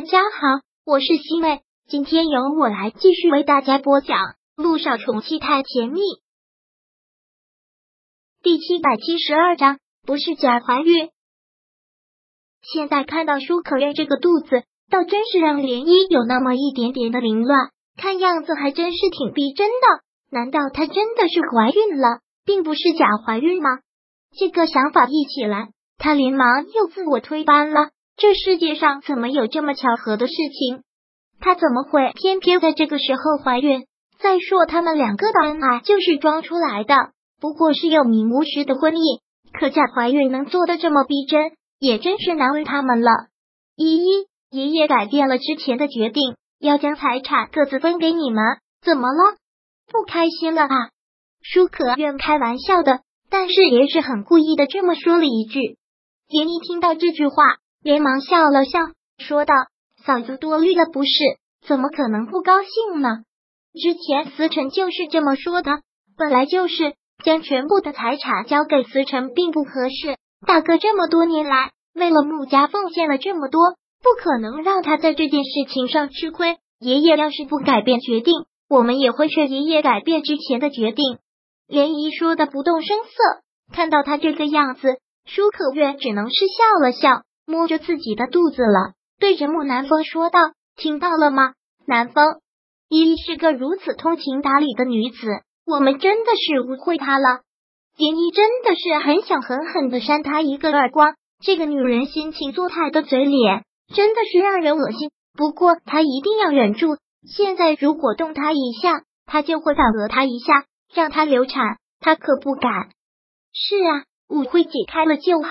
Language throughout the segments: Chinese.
大家好，我是西妹，今天由我来继续为大家播讲《路上宠妻太甜蜜》第七百七十二章，不是假怀孕。现在看到舒可愿这个肚子，倒真是让涟漪有那么一点点的凌乱，看样子还真是挺逼真的。难道她真的是怀孕了，并不是假怀孕吗？这个想法一起来，他连忙又自我推翻了。这世界上怎么有这么巧合的事情？她怎么会偏偏在这个时候怀孕？再说他们两个的恩爱就是装出来的，不过是有名无实的婚姻。可假怀孕能做的这么逼真，也真是难为他们了。依依爷爷改变了之前的决定，要将财产各自分给你们。怎么了？不开心了啊？舒可愿开玩笑的，但是也是很故意的这么说了一句。连依听到这句话。连忙笑了笑，说道：“嫂子多虑了，不是？怎么可能不高兴呢？之前思辰就是这么说的。本来就是将全部的财产交给思辰，并不合适。大哥这么多年来为了穆家奉献了这么多，不可能让他在这件事情上吃亏。爷爷要是不改变决定，我们也会劝爷爷改变之前的决定。”莲姨说的不动声色，看到他这个样子，舒可月只能是笑了笑。摸着自己的肚子了，对着木南风说道：“听到了吗，南风？依依是个如此通情达理的女子，我们真的是误会她了。连依真的是很想狠狠的扇她一个耳光。这个女人心情作态的嘴脸，真的是让人恶心。不过她一定要忍住。现在如果动她一下，她就会反讹她一下，让她流产。她可不敢。是啊，误会解开了就好。”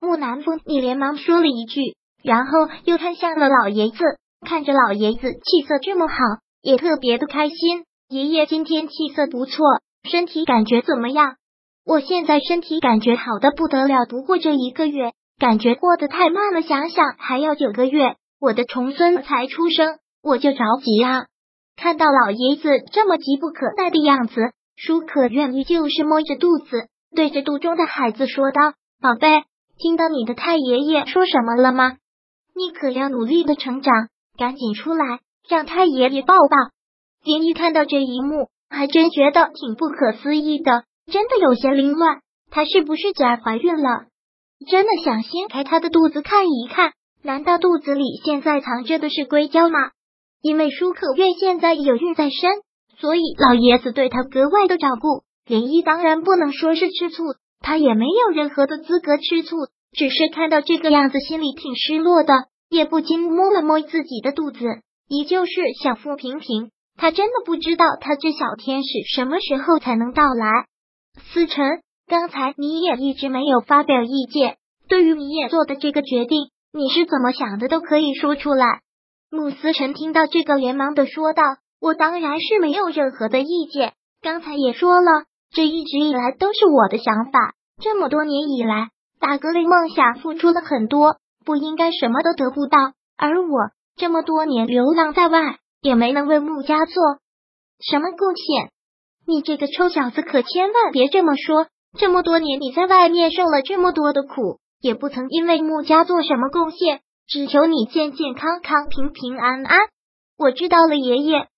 木南风，你连忙说了一句，然后又看向了老爷子，看着老爷子气色这么好，也特别的开心。爷爷今天气色不错，身体感觉怎么样？我现在身体感觉好的不得了，不过这一个月感觉过得太慢了，想想还要九个月，我的重孙才出生，我就着急啊！看到老爷子这么急不可待的样子，舒可愿意就是摸着肚子，对着肚中的孩子说道：“宝贝。”听到你的太爷爷说什么了吗？你可要努力的成长，赶紧出来让太爷爷抱抱。林一看到这一幕，还真觉得挺不可思议的，真的有些凌乱。她是不是假怀孕了？真的想掀开她的肚子看一看？难道肚子里现在藏着的是硅胶吗？因为舒可月现在有孕在身，所以老爷子对她格外的照顾。林一当然不能说是吃醋。他也没有任何的资格吃醋，只是看到这个样子，心里挺失落的，也不禁摸了摸自己的肚子，依旧是小腹平平。他真的不知道他这小天使什么时候才能到来。思辰，刚才你也一直没有发表意见，对于你也做的这个决定，你是怎么想的都可以说出来。穆思辰听到这个，连忙的说道：“我当然是没有任何的意见，刚才也说了。”这一直以来都是我的想法。这么多年以来，大哥为梦想付出了很多，不应该什么都得不到。而我这么多年流浪在外，也没能为穆家做什么贡献。你这个臭小子，可千万别这么说！这么多年你在外面受了这么多的苦，也不曾因为穆家做什么贡献。只求你健健康康、平平安安。我知道了，爷爷。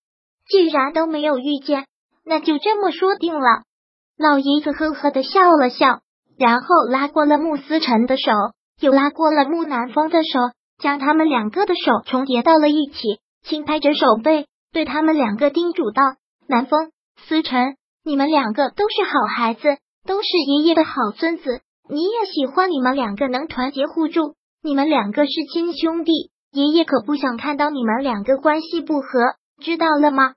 既然都没有遇见，那就这么说定了。老爷子呵呵的笑了笑，然后拉过了穆思辰的手，又拉过了穆南风的手，将他们两个的手重叠到了一起，轻拍着手背，对他们两个叮嘱道：“南风、思辰，你们两个都是好孩子，都是爷爷的好孙子。你也喜欢你们两个能团结互助，你们两个是亲兄弟，爷爷可不想看到你们两个关系不和，知道了吗？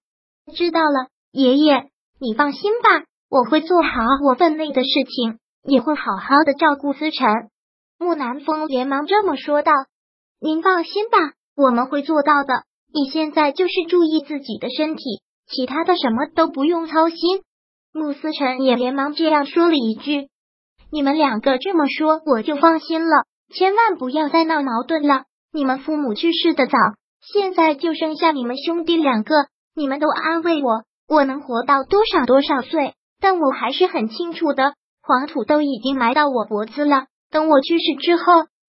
知道了，爷爷，你放心吧。”我会做好我分内的事情，也会好好的照顾思辰。木南风连忙这么说道：“您放心吧，我们会做到的。你现在就是注意自己的身体，其他的什么都不用操心。”穆思辰也连忙这样说了一句：“你们两个这么说，我就放心了。千万不要再闹矛盾了。你们父母去世的早，现在就剩下你们兄弟两个，你们都安慰我，我能活到多少多少岁。”但我还是很清楚的，黄土都已经埋到我脖子了。等我去世之后，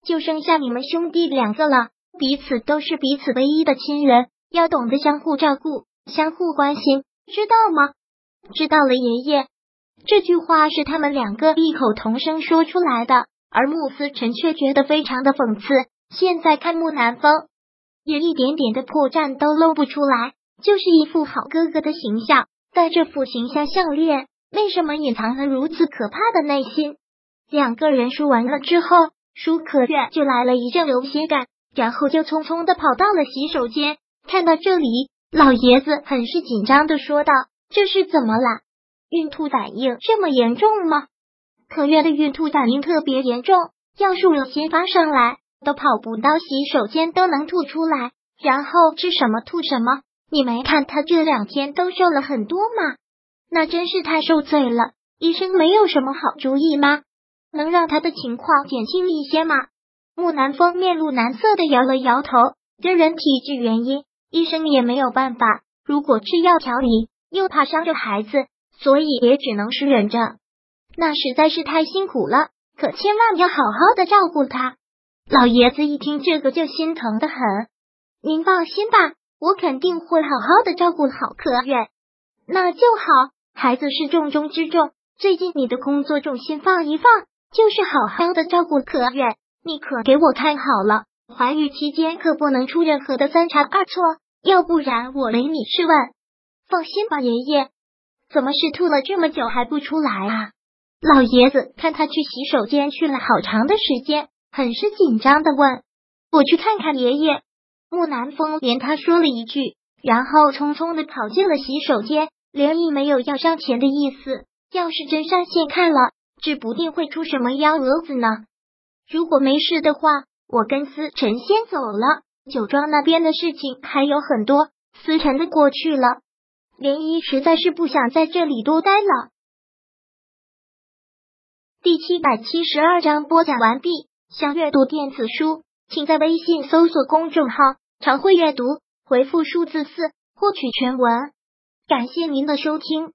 就剩下你们兄弟两个了。彼此都是彼此唯一的亲人，要懂得相互照顾、相互关心，知道吗？知道了，爷爷。这句话是他们两个异口同声说出来的，而穆思辰却觉得非常的讽刺。现在看穆南风，也一点点的破绽都露不出来，就是一副好哥哥的形象。但这副形象项链，为什么隐藏了如此可怕的内心？两个人说完了之后，舒可月就来了一阵流血感，然后就匆匆的跑到了洗手间。看到这里，老爷子很是紧张的说道：“这是怎么了？”孕吐反应这么严重吗？可月的孕吐反应特别严重，要是我先发上来，都跑不到洗手间都能吐出来，然后吃什么吐什么。你没看他这两天都瘦了很多吗？那真是太受罪了。医生没有什么好主意吗？能让他的情况减轻一些吗？木南风面露难色的摇了摇头，个人体质原因，医生也没有办法。如果吃药调理，又怕伤着孩子。所以也只能是忍着，那实在是太辛苦了。可千万要好好的照顾他。老爷子一听这个就心疼的很。您放心吧，我肯定会好好的照顾好可月。那就好，孩子是重中之重。最近你的工作重心放一放，就是好好的照顾可远。你可给我看好了，怀孕期间可不能出任何的三差二错，要不然我没你是问。放心吧，爷爷。怎么是吐了这么久还不出来啊？老爷子看他去洗手间去了好长的时间，很是紧张的问：“我去看看爷爷。”木南风连他说了一句，然后匆匆的跑进了洗手间，连亦没有要上前的意思。要是真上线看了，指不定会出什么幺蛾子呢。如果没事的话，我跟思辰先走了。酒庄那边的事情还有很多，思辰的过去了。涟漪实在是不想在这里多待了。第七百七十二章播讲完毕。想阅读电子书，请在微信搜索公众号“常会阅读”，回复数字四获取全文。感谢您的收听。